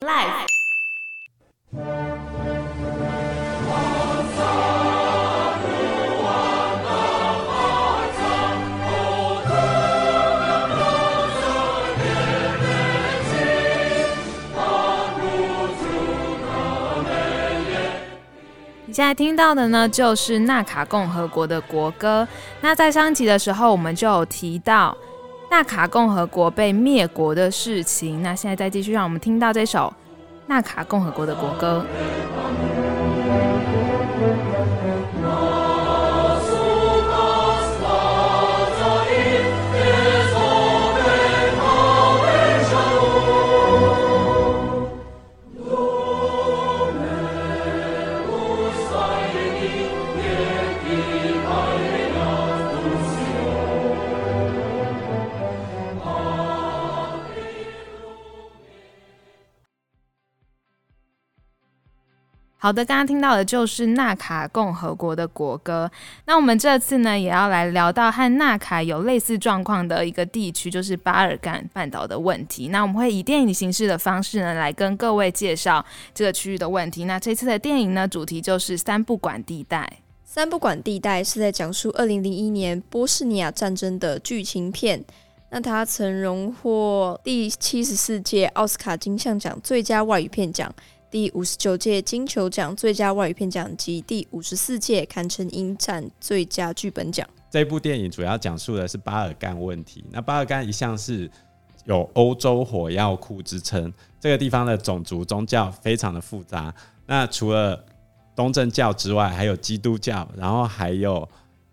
Life。你现在听到的呢，就是纳卡共和国的国歌。那在上集的时候，我们就有提到。纳卡共和国被灭国的事情，那现在再继续让我们听到这首纳卡共和国的国歌。好的，刚刚听到的就是纳卡共和国的国歌。那我们这次呢，也要来聊到和纳卡有类似状况的一个地区，就是巴尔干半岛的问题。那我们会以电影形式的方式呢，来跟各位介绍这个区域的问题。那这次的电影呢，主题就是三不管地带。三不管地带是在讲述二零零一年波士尼亚战争的剧情片。那它曾荣获第七十四届奥斯卡金像奖最佳外语片奖。第五十九届金球奖最佳外语片奖及第五十四届堪称影展最佳剧本奖。这部电影主要讲述的是巴尔干问题。那巴尔干一向是有欧洲火药库之称，这个地方的种族宗教非常的复杂。那除了东正教之外，还有基督教，然后还有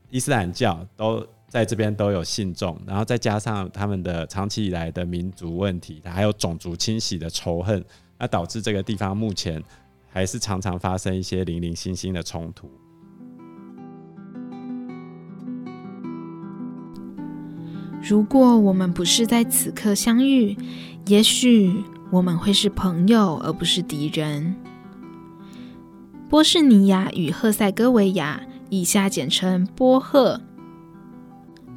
伊斯兰教，都在这边都有信众。然后再加上他们的长期以来的民族问题，还有种族清洗的仇恨。那导致这个地方目前还是常常发生一些零零星星的冲突。如果我们不是在此刻相遇，也许我们会是朋友，而不是敌人。波士尼亚与赫塞哥维亚（以下简称波赫）。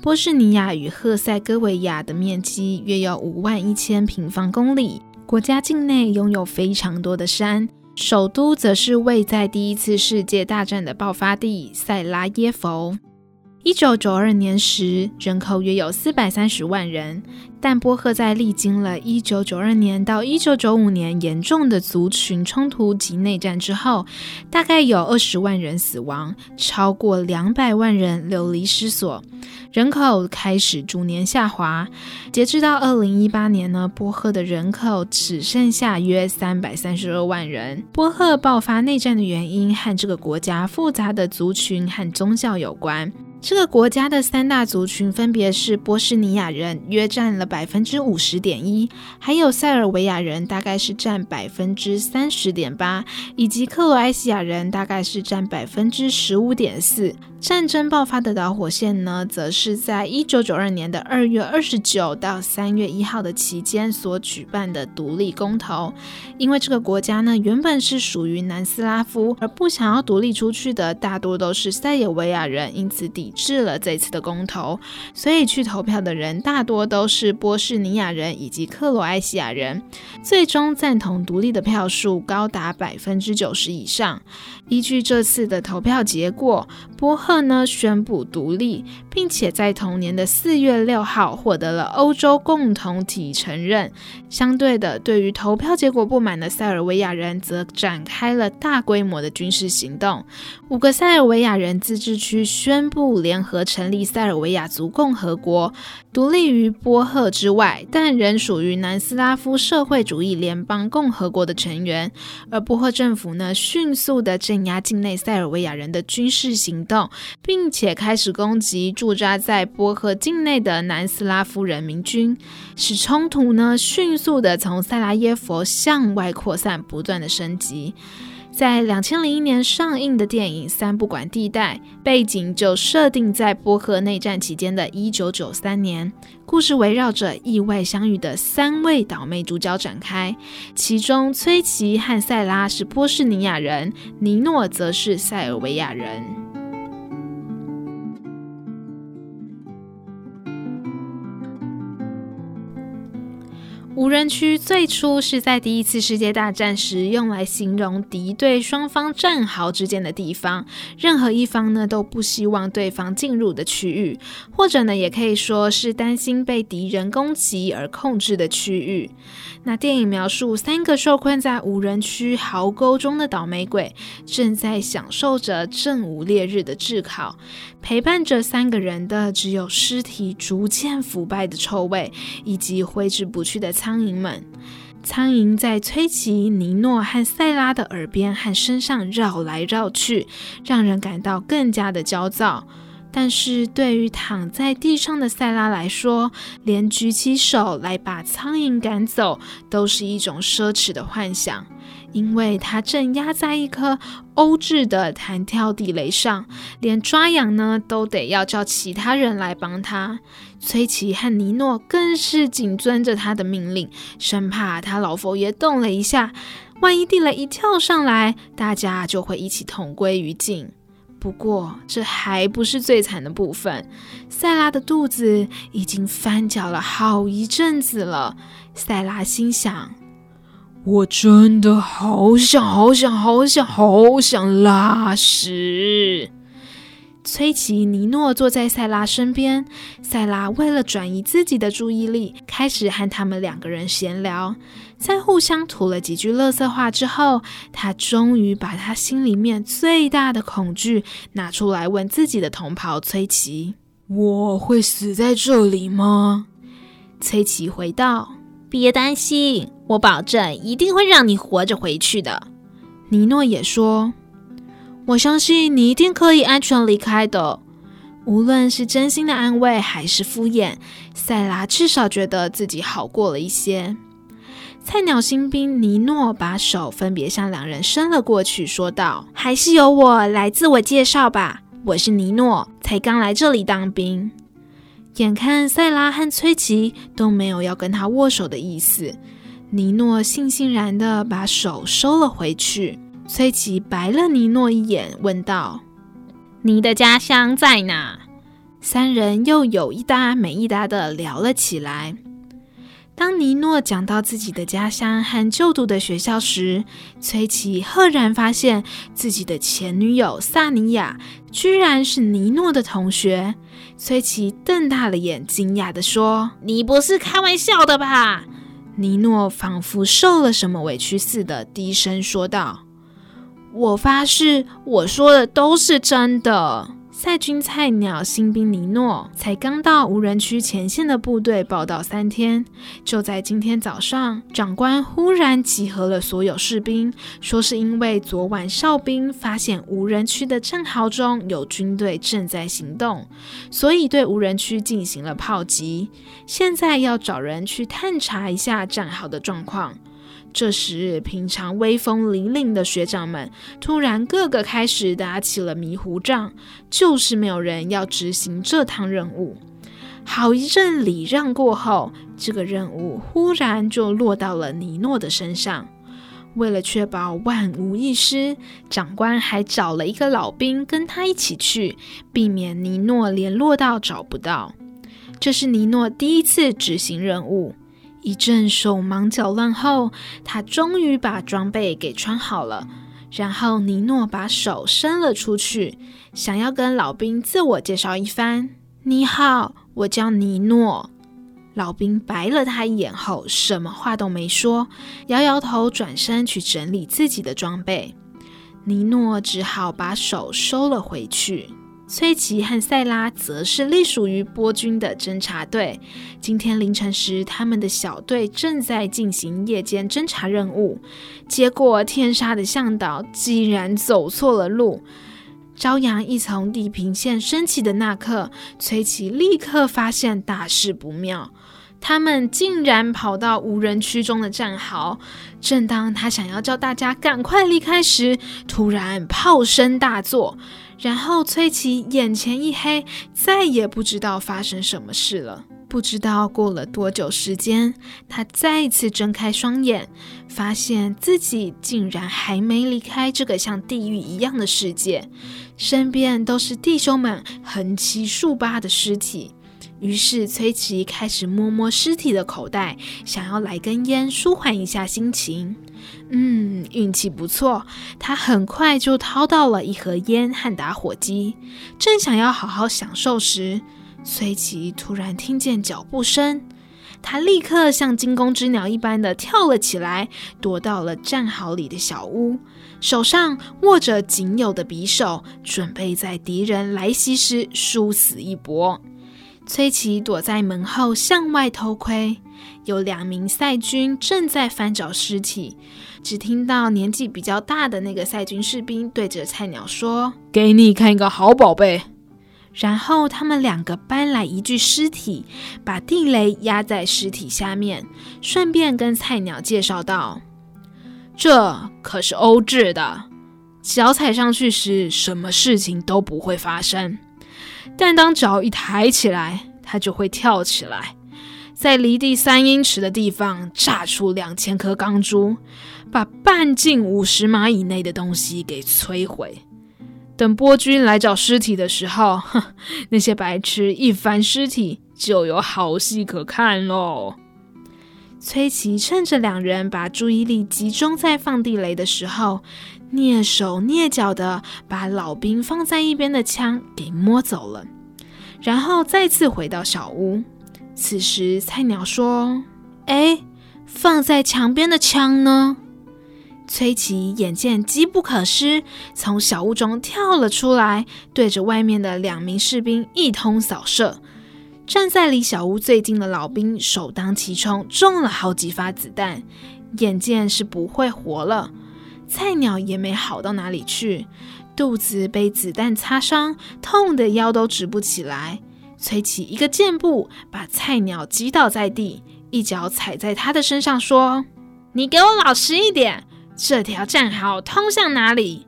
波士尼亚与赫塞哥维亚的面积约有五万一千平方公里。国家境内拥有非常多的山，首都则是位在第一次世界大战的爆发地塞拉耶佛。一九九二年时，人口约有四百三十万人。但波赫在历经了一九九二年到一九九五年严重的族群冲突及内战之后，大概有二十万人死亡，超过两百万人流离失所，人口开始逐年下滑。截至到二零一八年呢，波赫的人口只剩下约三百三十二万人。波赫爆发内战的原因和这个国家复杂的族群和宗教有关。这个国家的三大族群分别是波士尼亚人，约占了。百分之五十点一，还有塞尔维亚人大概是占百分之三十点八，以及克罗埃西亚人大概是占百分之十五点四。战争爆发的导火线呢，则是在一九九二年的二月二十九到三月一号的期间所举办的独立公投。因为这个国家呢，原本是属于南斯拉夫，而不想要独立出去的大多都是塞尔维亚人，因此抵制了这次的公投。所以去投票的人大多都是波士尼亚人以及克罗埃西亚人。最终赞同独立的票数高达百分之九十以上。依据这次的投票结果，波赫呢宣布独立，并且在同年的四月六号获得了欧洲共同体承认。相对的，对于投票结果不满的塞尔维亚人则展开了大规模的军事行动。五个塞尔维亚人自治区宣布联合成立塞尔维亚族共和国，独立于波赫之外，但仍属于南斯拉夫社会主义联邦共和国的成员。而波赫政府呢，迅速的镇压境内塞尔维亚人的军事行动，并且开始攻击驻扎在波赫境内的南斯拉夫人民军，使冲突呢迅速的从塞拉耶佛向外扩散，不断的升级。在两千零一年上映的电影《三不管地带》，背景就设定在波赫内战期间的一九九三年。故事围绕着意外相遇的三位倒霉主角展开，其中崔奇和塞拉是波士尼亚人，尼诺则是塞尔维亚人。无人区最初是在第一次世界大战时用来形容敌对双方战壕之间的地方，任何一方呢都不希望对方进入的区域，或者呢也可以说是担心被敌人攻击而控制的区域。那电影描述三个受困在无人区壕沟中的倒霉鬼，正在享受着正午烈日的炙烤，陪伴着三个人的只有尸体逐渐腐败的臭味，以及挥之不去的苍蝇们，苍蝇在崔奇、尼诺和塞拉的耳边和身上绕来绕去，让人感到更加的焦躁。但是对于躺在地上的塞拉来说，连举起手来把苍蝇赶走，都是一种奢侈的幻想。因为他正压在一颗欧制的弹跳地雷上，连抓痒呢都得要叫其他人来帮他。崔奇和尼诺更是紧遵着他的命令，生怕他老佛爷动了一下，万一地雷一跳上来，大家就会一起同归于尽。不过这还不是最惨的部分，塞拉的肚子已经翻搅了好一阵子了。塞拉心想。我真的好想好想好想好想拉屎。崔奇尼诺坐在塞拉身边，塞拉为了转移自己的注意力，开始和他们两个人闲聊。在互相吐了几句垃圾话之后，他终于把他心里面最大的恐惧拿出来问自己的同袍崔琦：“我会死在这里吗？”崔琦回道：“别担心。”我保证一定会让你活着回去的。尼诺也说：“我相信你一定可以安全离开的。”无论是真心的安慰还是敷衍，塞拉至少觉得自己好过了一些。菜鸟新兵尼诺把手分别向两人伸了过去，说道：“还是由我来自我介绍吧。我是尼诺，才刚来这里当兵。”眼看塞拉和崔奇都没有要跟他握手的意思。尼诺悻悻然地把手收了回去。崔奇白了尼诺一眼，问道：“你的家乡在哪？”三人又有一搭没一搭的聊了起来。当尼诺讲到自己的家乡和就读的学校时，崔奇赫然发现自己的前女友萨尼亚居然是尼诺的同学。崔奇瞪大了眼，惊讶地说：“你不是开玩笑的吧？”尼诺仿佛受了什么委屈似的，低声说道：“我发誓，我说的都是真的。”赛军菜鸟新兵尼诺才刚到无人区前线的部队报到三天，就在今天早上，长官忽然集合了所有士兵，说是因为昨晚哨兵发现无人区的战壕中有军队正在行动，所以对无人区进行了炮击，现在要找人去探查一下战壕的状况。这时，平常威风凛凛的学长们突然个个开始打起了迷糊仗，就是没有人要执行这趟任务。好一阵礼让过后，这个任务忽然就落到了尼诺的身上。为了确保万无一失，长官还找了一个老兵跟他一起去，避免尼诺联络到找不到。这是尼诺第一次执行任务。一阵手忙脚乱后，他终于把装备给穿好了。然后尼诺把手伸了出去，想要跟老兵自我介绍一番。“你好，我叫尼诺。”老兵白了他一眼后，什么话都没说，摇摇头，转身去整理自己的装备。尼诺只好把手收了回去。崔奇和塞拉则是隶属于波军的侦察队。今天凌晨时，他们的小队正在进行夜间侦察任务，结果天杀的向导竟然走错了路。朝阳一从地平线升起的那刻，崔奇立刻发现大事不妙。他们竟然跑到无人区中的战壕。正当他想要叫大家赶快离开时，突然炮声大作。然后崔奇眼前一黑，再也不知道发生什么事了。不知道过了多久时间，他再次睁开双眼，发现自己竟然还没离开这个像地狱一样的世界，身边都是弟兄们横七竖八的尸体。于是崔琦开始摸摸尸体的口袋，想要来根烟舒缓一下心情。嗯，运气不错，他很快就掏到了一盒烟和打火机。正想要好好享受时，崔琦突然听见脚步声，他立刻像惊弓之鸟一般的跳了起来，躲到了战壕里的小屋，手上握着仅有的匕首，准备在敌人来袭时殊死一搏。崔琦躲在门后向外偷窥，有两名赛军正在翻找尸体。只听到年纪比较大的那个赛军士兵对着菜鸟说：“给你看一个好宝贝。”然后他们两个搬来一具尸体，把地雷压在尸体下面，顺便跟菜鸟介绍道：“这可是欧制的，脚踩上去时什么事情都不会发生。”但当脚一抬起来，它就会跳起来，在离地三英尺的地方炸出两千颗钢珠，把半径五十码以内的东西给摧毁。等波军来找尸体的时候，哼，那些白痴一翻尸体，就有好戏可看喽。崔琦趁着两人把注意力集中在放地雷的时候，蹑手蹑脚的把老兵放在一边的枪给摸走了，然后再次回到小屋。此时菜鸟说：“哎，放在墙边的枪呢？”崔琦眼见机不可失，从小屋中跳了出来，对着外面的两名士兵一通扫射。站在离小屋最近的老兵首当其冲，中了好几发子弹，眼见是不会活了。菜鸟也没好到哪里去，肚子被子弹擦伤，痛得腰都直不起来。崔琦一个箭步把菜鸟击倒在地，一脚踩在他的身上，说：“你给我老实一点，这条战壕通向哪里？”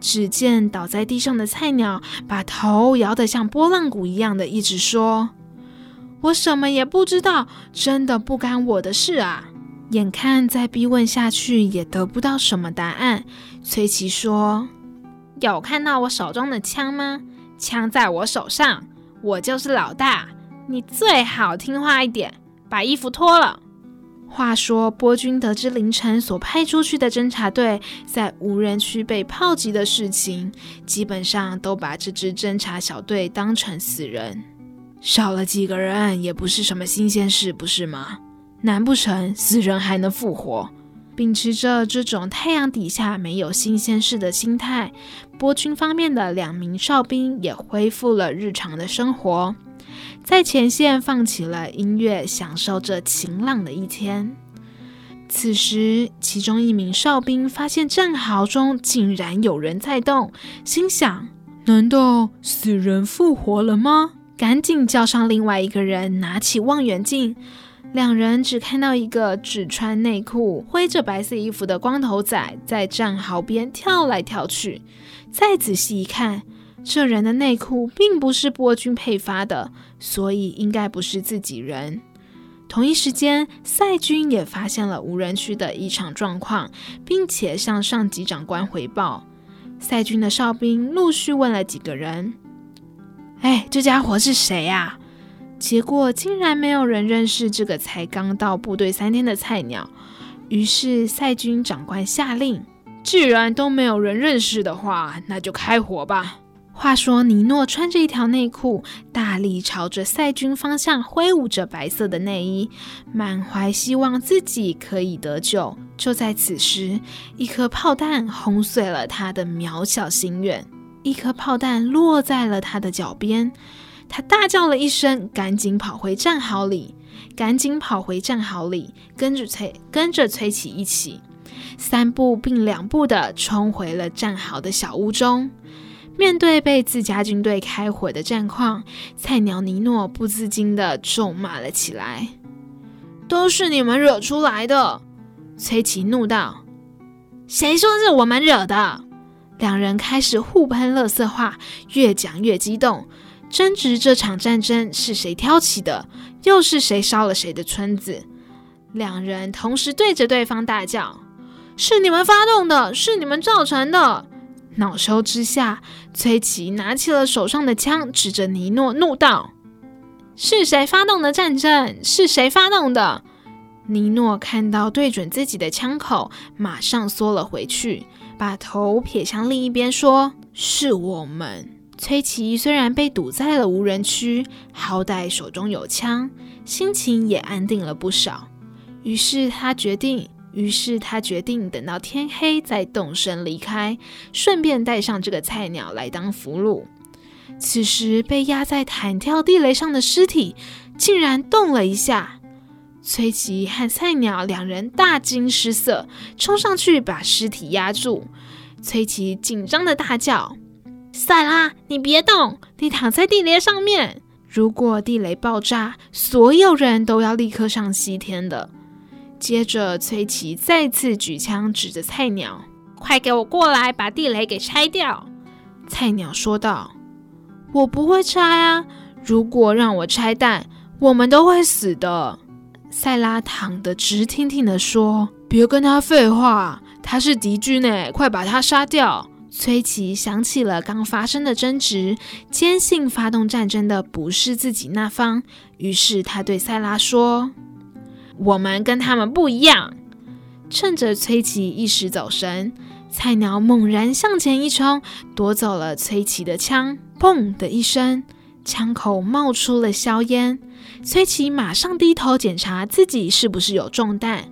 只见倒在地上的菜鸟把头摇得像拨浪鼓一样的，一直说：“我什么也不知道，真的不干我的事啊！”眼看再逼问下去也得不到什么答案，崔琦说：“有看到我手中的枪吗？枪在我手上，我就是老大。你最好听话一点，把衣服脱了。”话说，波军得知凌晨所派出去的侦察队在无人区被炮击的事情，基本上都把这支侦察小队当成死人，少了几个人也不是什么新鲜事，不是吗？难不成死人还能复活？秉持着这种太阳底下没有新鲜事的心态，波军方面的两名哨兵也恢复了日常的生活。在前线放起了音乐，享受着晴朗的一天。此时，其中一名哨兵发现战壕中竟然有人在动，心想：难道死人复活了吗？赶紧叫上另外一个人，拿起望远镜。两人只看到一个只穿内裤、挥着白色衣服的光头仔在战壕边跳来跳去。再仔细一看，这人的内裤并不是波军配发的，所以应该不是自己人。同一时间，赛军也发现了无人区的异常状况，并且向上级长官回报。赛军的哨兵陆续问了几个人：“哎，这家伙是谁呀？”结果竟然没有人认识这个才刚到部队三天的菜鸟。于是赛军长官下令：“既然都没有人认识的话，那就开火吧。”话说，尼诺穿着一条内裤，大力朝着赛军方向挥舞着白色的内衣，满怀希望自己可以得救。就在此时，一颗炮弹轰碎了他的渺小心愿，一颗炮弹落在了他的脚边，他大叫了一声，赶紧跑回战壕里，赶紧跑回战壕里，跟着崔跟着崔琦一起，三步并两步地冲回了战壕的小屋中。面对被自家军队开火的战况，菜鸟尼诺不自禁地咒骂了起来：“都是你们惹出来的！”崔琦怒道：“谁说是我们惹的？”两人开始互喷垃圾话，越讲越激动，争执这场战争是谁挑起的，又是谁烧了谁的村子。两人同时对着对方大叫：“是你们发动的，是你们造成的！”恼羞之下，崔琦拿起了手上的枪，指着尼诺怒道：“是谁发动的战争？是谁发动的？尼诺看到对准自己的枪口，马上缩了回去，把头撇向另一边，说：“是我们。”崔琦虽然被堵在了无人区，好歹手中有枪，心情也安定了不少。于是他决定，于是他决定等到天黑再动身离开，顺便带上这个菜鸟来当俘虏。此时被压在弹跳地雷上的尸体竟然动了一下，崔琦和菜鸟两人大惊失色，冲上去把尸体压住。崔琦紧张的大叫。赛拉，你别动，你躺在地雷上面。如果地雷爆炸，所有人都要立刻上西天的。接着，崔琦再次举枪指着菜鸟：“快给我过来，把地雷给拆掉！”菜鸟说道：“我不会拆啊，如果让我拆弹，我们都会死的。”塞拉躺得直挺挺地说：“别跟他废话，他是敌军呢，快把他杀掉！”崔琦想起了刚发生的争执，坚信发动战争的不是自己那方，于是他对赛拉说：“我们跟他们不一样。”趁着崔琦一时走神，菜鸟猛然向前一冲，夺走了崔琦的枪。砰的一声，枪口冒出了硝烟。崔琦马上低头检查自己是不是有中弹。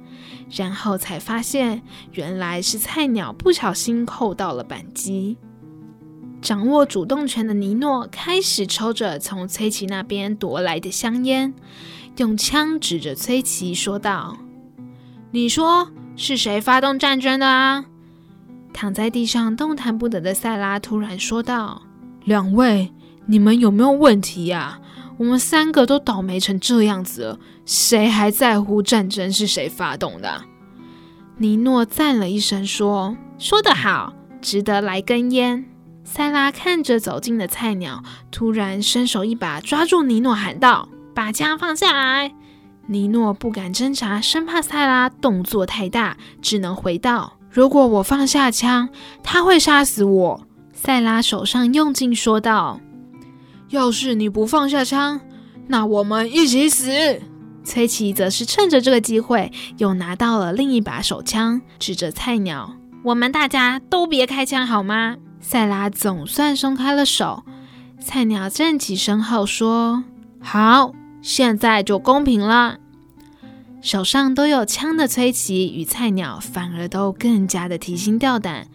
然后才发现，原来是菜鸟不小心扣到了扳机。掌握主动权的尼诺开始抽着从崔琦那边夺来的香烟，用枪指着崔琦说道：“你说是谁发动战争的啊？”躺在地上动弹不得的塞拉突然说道：“两位，你们有没有问题呀？我们三个都倒霉成这样子了。”谁还在乎战争是谁发动的？尼诺赞了一声，说：“说得好，值得来根烟。”赛拉看着走近的菜鸟，突然伸手一把抓住尼诺，喊道：“把枪放下来！”尼诺不敢挣扎，生怕赛拉动作太大，只能回道：“如果我放下枪，他会杀死我。”赛拉手上用劲说道：“要是你不放下枪，那我们一起死。”崔琦则是趁着这个机会，又拿到了另一把手枪，指着菜鸟：“我们大家都别开枪，好吗？”塞拉总算松开了手。菜鸟站起身后说：“好，现在就公平了。”手上都有枪的崔琦与菜鸟反而都更加的提心吊胆。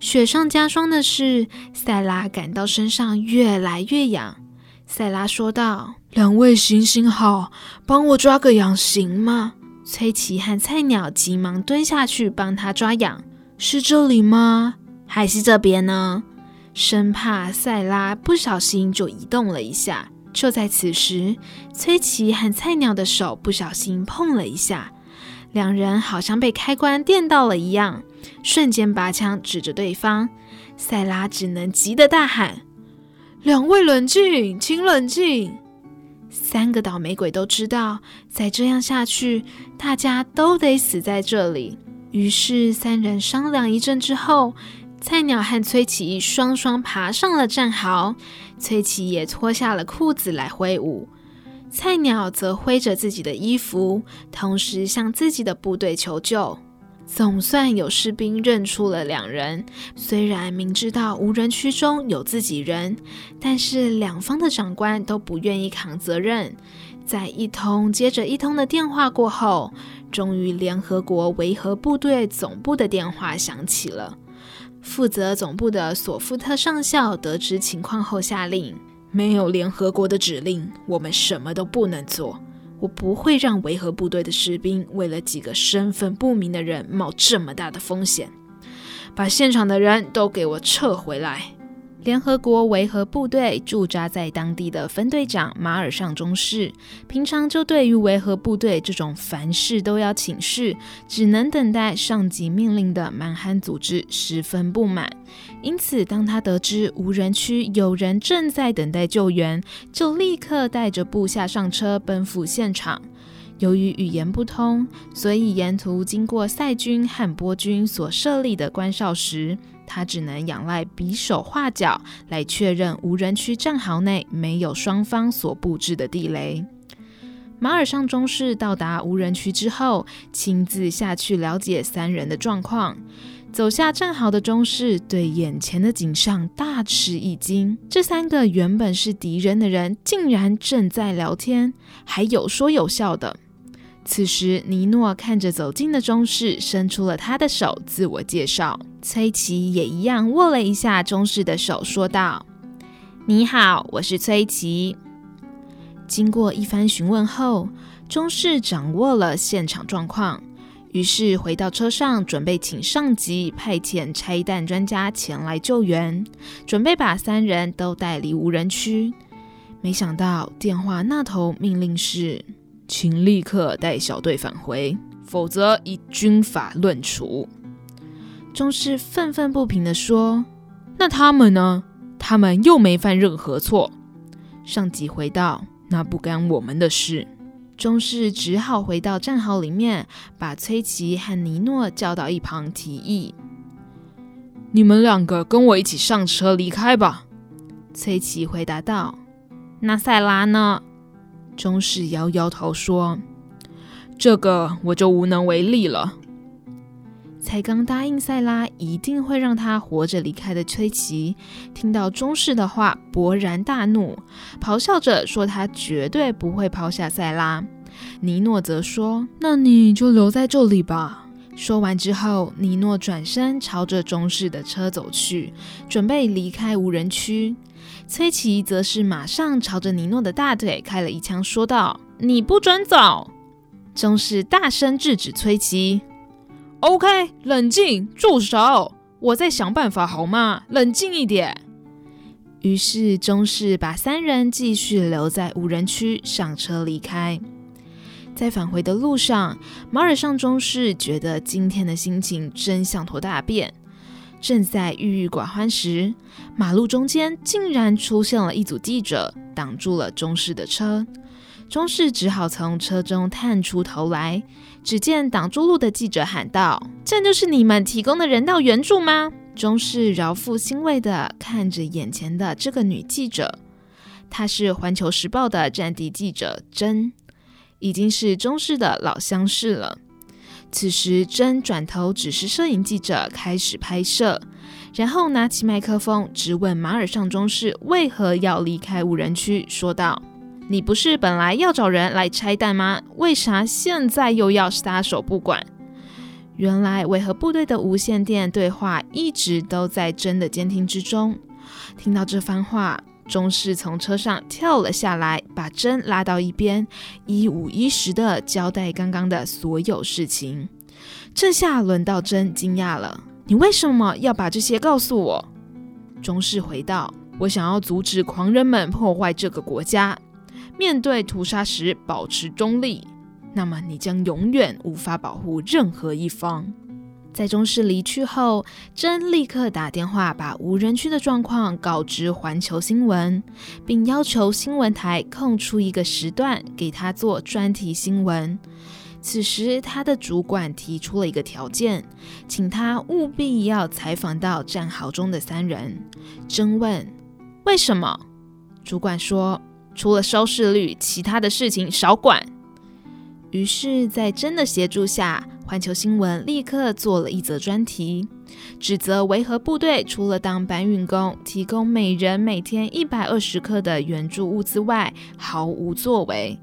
雪上加霜的是，赛拉感到身上越来越痒。赛拉说道：“两位行行好，帮我抓个痒行吗？”崔琦和菜鸟急忙蹲下去帮他抓痒。是这里吗？还是这边呢？生怕赛拉不小心就移动了一下。就在此时，崔琦和菜鸟的手不小心碰了一下，两人好像被开关电到了一样，瞬间拔枪指着对方。赛拉只能急得大喊。两位冷静，请冷静。三个倒霉鬼都知道，再这样下去，大家都得死在这里。于是三人商量一阵之后，菜鸟和崔琦双双爬上了战壕，崔琦也脱下了裤子来挥舞，菜鸟则挥着自己的衣服，同时向自己的部队求救。总算有士兵认出了两人，虽然明知道无人区中有自己人，但是两方的长官都不愿意扛责任。在一通接着一通的电话过后，终于联合国维和部队总部的电话响起了。负责总部的索夫特上校得知情况后下令：没有联合国的指令，我们什么都不能做。我不会让维和部队的士兵为了几个身份不明的人冒这么大的风险，把现场的人都给我撤回来。联合国维和部队驻扎在当地的分队长马尔尚中士，平常就对于维和部队这种凡事都要请示、只能等待上级命令的蛮横组织十分不满。因此，当他得知无人区有人正在等待救援，就立刻带着部下上车奔赴现场。由于语言不通，所以沿途经过塞军和波军所设立的关哨时，他只能仰赖比手画脚来确认无人区战壕内没有双方所布置的地雷。马尔尚中士到达无人区之后，亲自下去了解三人的状况。走下战壕的中士对眼前的景象大吃一惊：这三个原本是敌人的人，竟然正在聊天，还有说有笑的。此时，尼诺看着走近的中士，伸出了他的手，自我介绍。崔琦也一样握了一下中士的手，说道：“你好，我是崔琦。”经过一番询问后，中士掌握了现场状况，于是回到车上，准备请上级派遣拆弹专家前来救援，准备把三人都带离无人区。没想到电话那头命令是。请立刻带小队返回，否则以军法论处。中士愤愤不平地说：“那他们呢？他们又没犯任何错。”上级回道：“那不干我们的事。”中士只好回到战壕里面，把崔琦和尼诺叫到一旁，提议：“你们两个跟我一起上车离开吧。”崔琦回答道：“那赛拉呢？”中士摇摇头说：“这个我就无能为力了。”才刚答应塞拉一定会让他活着离开的崔琦，听到中士的话，勃然大怒，咆哮着说：“他绝对不会抛下塞拉。”尼诺则说：“那你就留在这里吧。”说完之后，尼诺转身朝着中士的车走去，准备离开无人区。崔琦则是马上朝着尼诺的大腿开了一枪，说道：“你不准走！”中士大声制止崔琦：“OK，冷静，住手！我在想办法，好吗？冷静一点。”于是中士把三人继续留在无人区，上车离开。在返回的路上，马尔尚中士觉得今天的心情真像坨大便。正在郁郁寡欢时，马路中间竟然出现了一组记者，挡住了中士的车。中士只好从车中探出头来，只见挡住路的记者喊道：“这就是你们提供的人道援助吗？”中士饶富欣慰地看着眼前的这个女记者，她是《环球时报》的战地记者珍，已经是中士的老相识了。此时，真转头指示摄影记者开始拍摄，然后拿起麦克风质问马尔尚中士为何要离开无人区，说道：“你不是本来要找人来拆弹吗？为啥现在又要撒手不管？”原来，维和部队的无线电对话一直都在真的监听之中。听到这番话。中士从车上跳了下来，把珍拉到一边，一五一十地交代刚刚的所有事情。这下轮到珍惊讶了：“你为什么要把这些告诉我？”中士回道：“我想要阻止狂人们破坏这个国家。面对屠杀时保持中立，那么你将永远无法保护任何一方。”在中士离去后，珍立刻打电话把无人区的状况告知环球新闻，并要求新闻台空出一个时段给他做专题新闻。此时，他的主管提出了一个条件，请他务必要采访到战壕中的三人。珍问：“为什么？”主管说：“除了收视率，其他的事情少管。”于是，在珍的协助下，环球新闻立刻做了一则专题，指责维和部队除了当搬运工，提供每人每天一百二十克的援助物资外，毫无作为。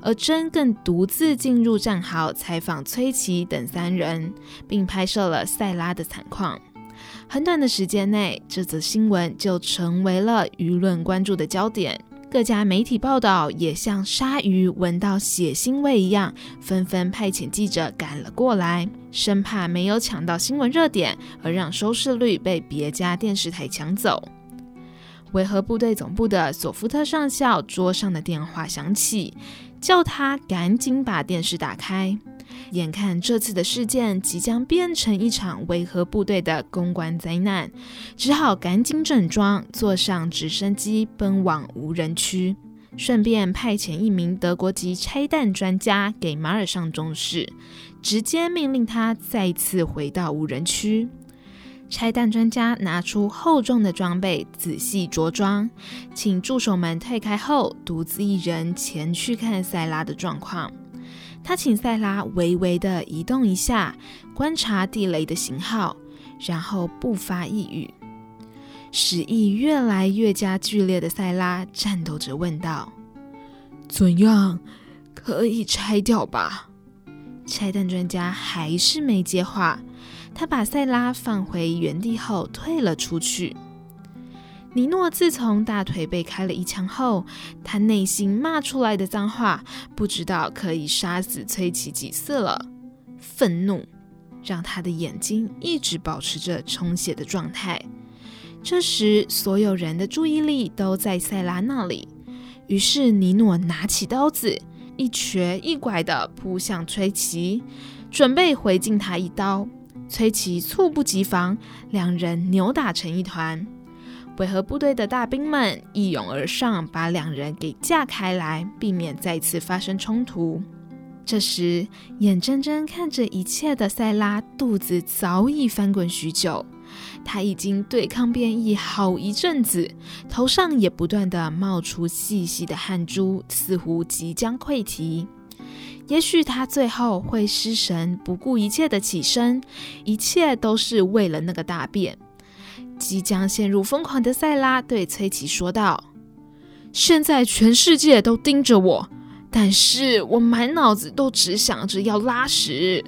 而珍更独自进入战壕采访崔琦等三人，并拍摄了塞拉的惨况。很短的时间内，这则新闻就成为了舆论关注的焦点。各家媒体报道也像鲨鱼闻到血腥味一样，纷纷派遣记者赶了过来，生怕没有抢到新闻热点，而让收视率被别家电视台抢走。维和部队总部的索夫特上校桌上的电话响起，叫他赶紧把电视打开。眼看这次的事件即将变成一场维和部队的公关灾难，只好赶紧整装，坐上直升机奔往无人区。顺便派遣一名德国籍拆弹专家给马尔上中士，直接命令他再次回到无人区。拆弹专家拿出厚重的装备，仔细着装，请助手们退开后，独自一人前去看塞拉的状况。他请塞拉微微地移动一下，观察地雷的型号，然后不发一语。使意越来越加剧烈的塞拉颤抖着问道：“怎样？可以拆掉吧？”拆弹专家还是没接话。他把塞拉放回原地后退了出去。尼诺自从大腿被开了一枪后，他内心骂出来的脏话不知道可以杀死崔奇几次了。愤怒让他的眼睛一直保持着充血的状态。这时，所有人的注意力都在塞拉那里，于是尼诺拿起刀子，一瘸一拐地扑向崔奇，准备回敬他一刀。崔奇猝不及防，两人扭打成一团。维和部队的大兵们一拥而上，把两人给架开来，避免再次发生冲突。这时，眼睁睁看着一切的塞拉肚子早已翻滚许久，他已经对抗变异好一阵子，头上也不断地冒出细细的汗珠，似乎即将溃堤。也许他最后会失神，不顾一切的起身，一切都是为了那个大便。即将陷入疯狂的塞拉对崔奇说道：“现在全世界都盯着我，但是我满脑子都只想着要拉屎。”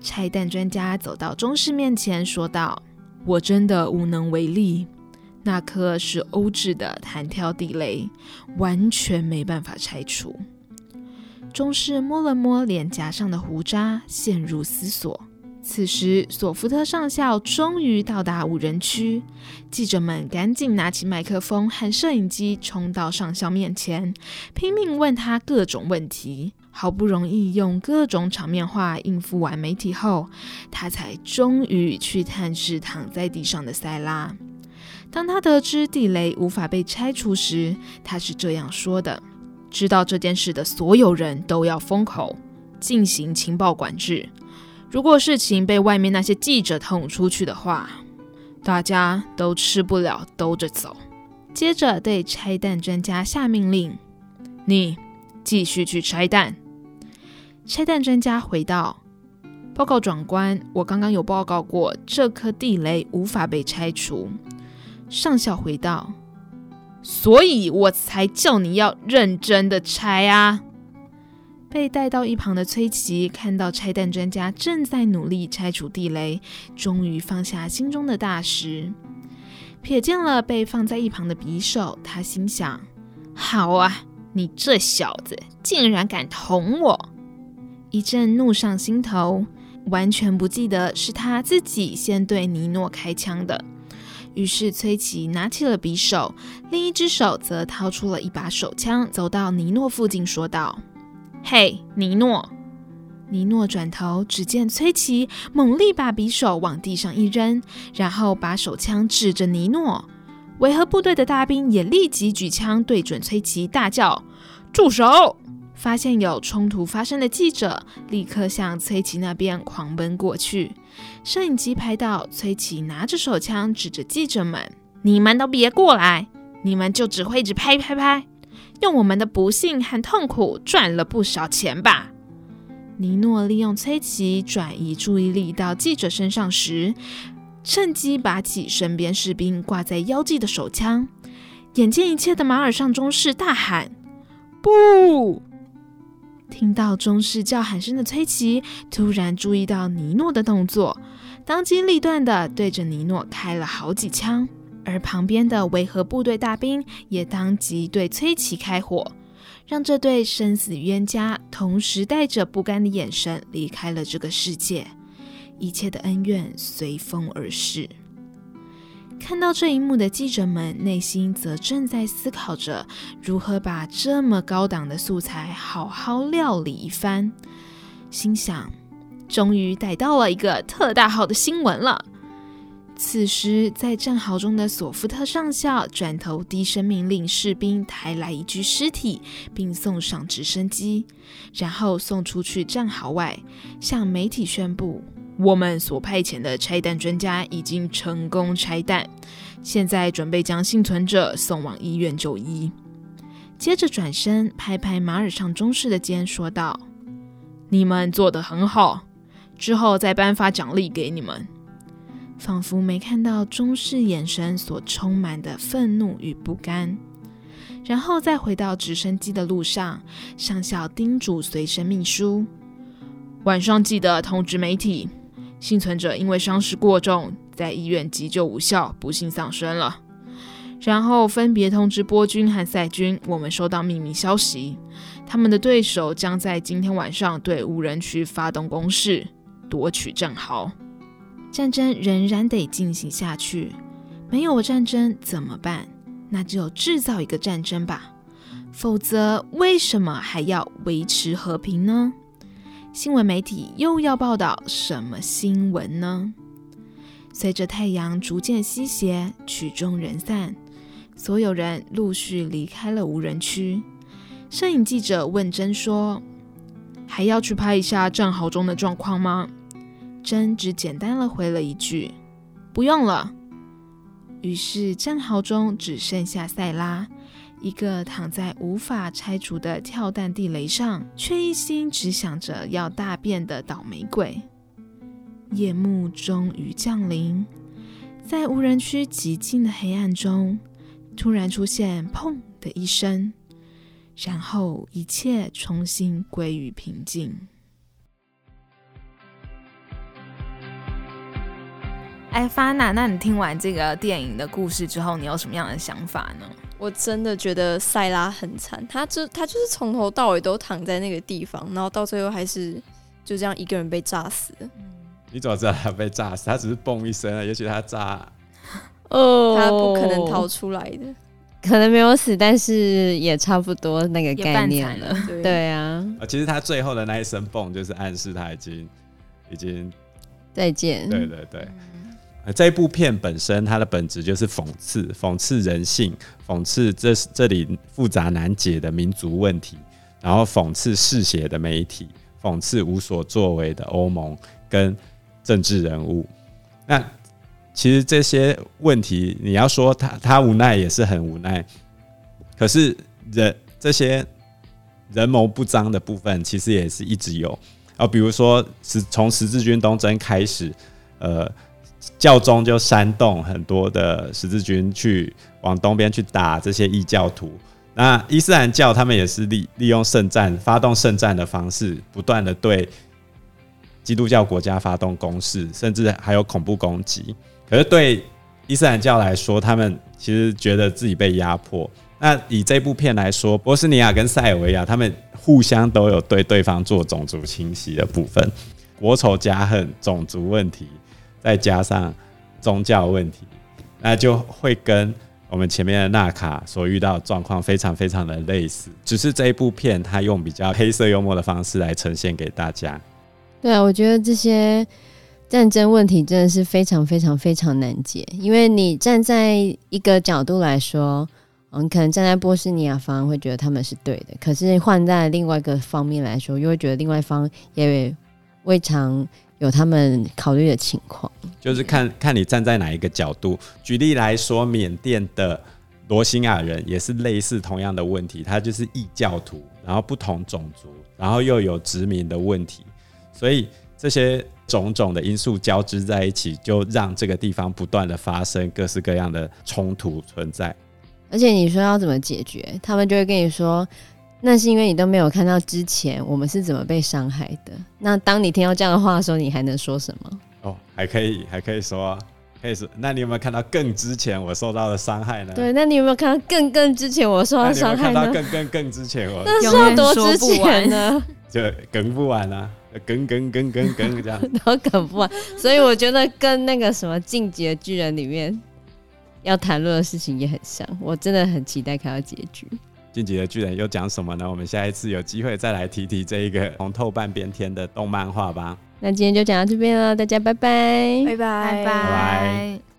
拆弹专家走到中士面前说道：“我真的无能为力，那颗是欧制的弹跳地雷，完全没办法拆除。”中士摸了摸脸颊上的胡渣，陷入思索。此时，索福特上校终于到达无人区，记者们赶紧拿起麦克风和摄影机，冲到上校面前，拼命问他各种问题。好不容易用各种场面话应付完媒体后，他才终于去探视躺在地上的塞拉。当他得知地雷无法被拆除时，他是这样说的。知道这件事的所有人都要封口，进行情报管制。如果事情被外面那些记者捅出去的话，大家都吃不了兜着走。接着对拆弹专家下命令：“你继续去拆弹。”拆弹专家回道：“报告长官，我刚刚有报告过，这颗地雷无法被拆除。”上校回道。所以我才叫你要认真的拆啊！被带到一旁的崔奇看到拆弹专家正在努力拆除地雷，终于放下心中的大石，瞥见了被放在一旁的匕首，他心想：好啊，你这小子竟然敢捅我！一阵怒上心头，完全不记得是他自己先对尼诺开枪的。于是崔奇拿起了匕首，另一只手则掏出了一把手枪，走到尼诺附近说道：“嘿，尼诺！”尼诺转头，只见崔奇猛力把匕首往地上一扔，然后把手枪指着尼诺。维和部队的大兵也立即举枪对准崔奇，大叫：“住手！”发现有冲突发生的记者立刻向崔奇那边狂奔过去。摄影机拍到崔奇拿着手枪指着记者们：“你们都别过来！你们就只会一直拍拍拍，用我们的不幸和痛苦赚了不少钱吧？”尼诺利用崔奇转移注意力到记者身上时，趁机拔起身边士兵挂在腰际的手枪。眼见一切的马尔尚中士大喊：“不！”听到中士叫喊声的崔奇突然注意到尼诺的动作，当机立断地对着尼诺开了好几枪，而旁边的维和部队大兵也当即对崔琦开火，让这对生死冤家同时带着不甘的眼神离开了这个世界，一切的恩怨随风而逝。看到这一幕的记者们，内心则正在思考着如何把这么高档的素材好好料理一番。心想，终于逮到了一个特大号的新闻了。此时，在战壕中的索夫特上校转头低声命令士兵抬来一具尸体，并送上直升机，然后送出去战壕外，向媒体宣布：“我们所派遣的拆弹专家已经成功拆弹，现在准备将幸存者送往医院就医。”接着转身拍拍马尔尚中士的肩，说道：“你们做得很好，之后再颁发奖励给你们。”仿佛没看到中士眼神所充满的愤怒与不甘，然后再回到直升机的路上，上校叮嘱随身秘书：晚上记得通知媒体，幸存者因为伤势过重，在医院急救无效，不幸丧生了。然后分别通知波军和塞军，我们收到秘密消息，他们的对手将在今天晚上对无人区发动攻势，夺取战壕。战争仍然得进行下去，没有战争怎么办？那只有制造一个战争吧，否则为什么还要维持和平呢？新闻媒体又要报道什么新闻呢？随着太阳逐渐西斜，曲终人散，所有人陆续离开了无人区。摄影记者问珍说：“还要去拍一下战壕中的状况吗？”珍只简单的回了一句：“不用了。”于是战壕中只剩下塞拉，一个躺在无法拆除的跳弹地雷上，却一心只想着要大便的倒霉鬼。夜幕终于降临，在无人区极静的黑暗中，突然出现“砰”的一声，然后一切重新归于平静。哎，法娜，那你听完这个电影的故事之后，你有什么样的想法呢？我真的觉得塞拉很惨，他就他就是从头到尾都躺在那个地方，然后到最后还是就这样一个人被炸死了。你怎么知道他被炸死？他只是嘣一声啊，也许他炸，哦，他不可能逃出来的，可能没有死，但是也差不多那个概念了。对，对啊，其实他最后的那一声嘣，就是暗示他已经已经再见。对对对。这一部片本身，它的本质就是讽刺，讽刺人性，讽刺这这里复杂难解的民族问题，然后讽刺嗜血的媒体，讽刺无所作为的欧盟跟政治人物。那其实这些问题，你要说他他无奈也是很无奈，可是人这些人谋不臧的部分，其实也是一直有啊。比如说是从十字军东征开始，呃。教宗就煽动很多的十字军去往东边去打这些异教徒。那伊斯兰教他们也是利利用圣战、发动圣战的方式，不断的对基督教国家发动攻势，甚至还有恐怖攻击。可是对伊斯兰教来说，他们其实觉得自己被压迫。那以这部片来说，波斯尼亚跟塞尔维亚他们互相都有对对方做种族清洗的部分，国仇家恨、种族问题。再加上宗教问题，那就会跟我们前面的纳卡所遇到状况非常非常的类似，只是这一部片它用比较黑色幽默的方式来呈现给大家。对啊，我觉得这些战争问题真的是非常非常非常难解，因为你站在一个角度来说，嗯，可能站在波斯尼亚方会觉得他们是对的，可是换在另外一个方面来说，又会觉得另外一方也未尝。有他们考虑的情况，就是看看你站在哪一个角度。举例来说，缅甸的罗兴亚人也是类似同样的问题，他就是异教徒，然后不同种族，然后又有殖民的问题，所以这些种种的因素交织在一起，就让这个地方不断的发生各式各样的冲突存在。而且你说要怎么解决，他们就会跟你说。那是因为你都没有看到之前我们是怎么被伤害的。那当你听到这样的话的时候，你还能说什么？哦，还可以，还可以说，可以说。那你有没有看到更之前我受到的伤害呢？对，那你有没有看到更更之前我受到伤害呢？看到更更更之前我那是要多之前呢？就梗不完啊，梗梗梗梗梗这样，都梗不完。所以我觉得跟那个什么《进击的巨人》里面要谈论的事情也很像。我真的很期待看到结局。进击的巨人又讲什么呢？我们下一次有机会再来提提这一个红透半边天的动漫画吧。那今天就讲到这边了，大家拜拜，拜拜，拜拜。